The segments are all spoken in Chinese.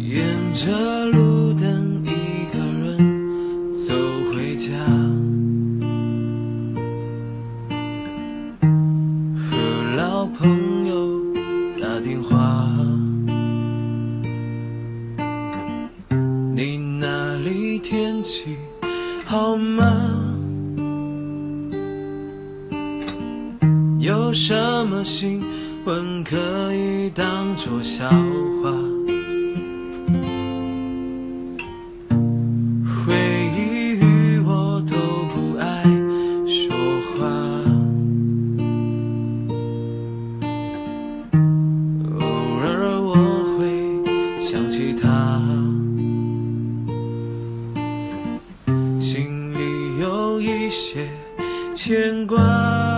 沿着路灯，一个人走回家，和老朋友打电话。你那里天气好吗？有什么新闻可以当作笑话？回忆与我都不爱说话，偶尔我会想起他，心里有一些牵挂。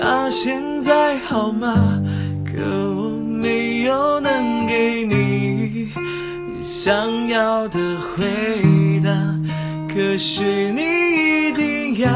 他现在好吗？可我没有能给你想要的回答，可是你一定要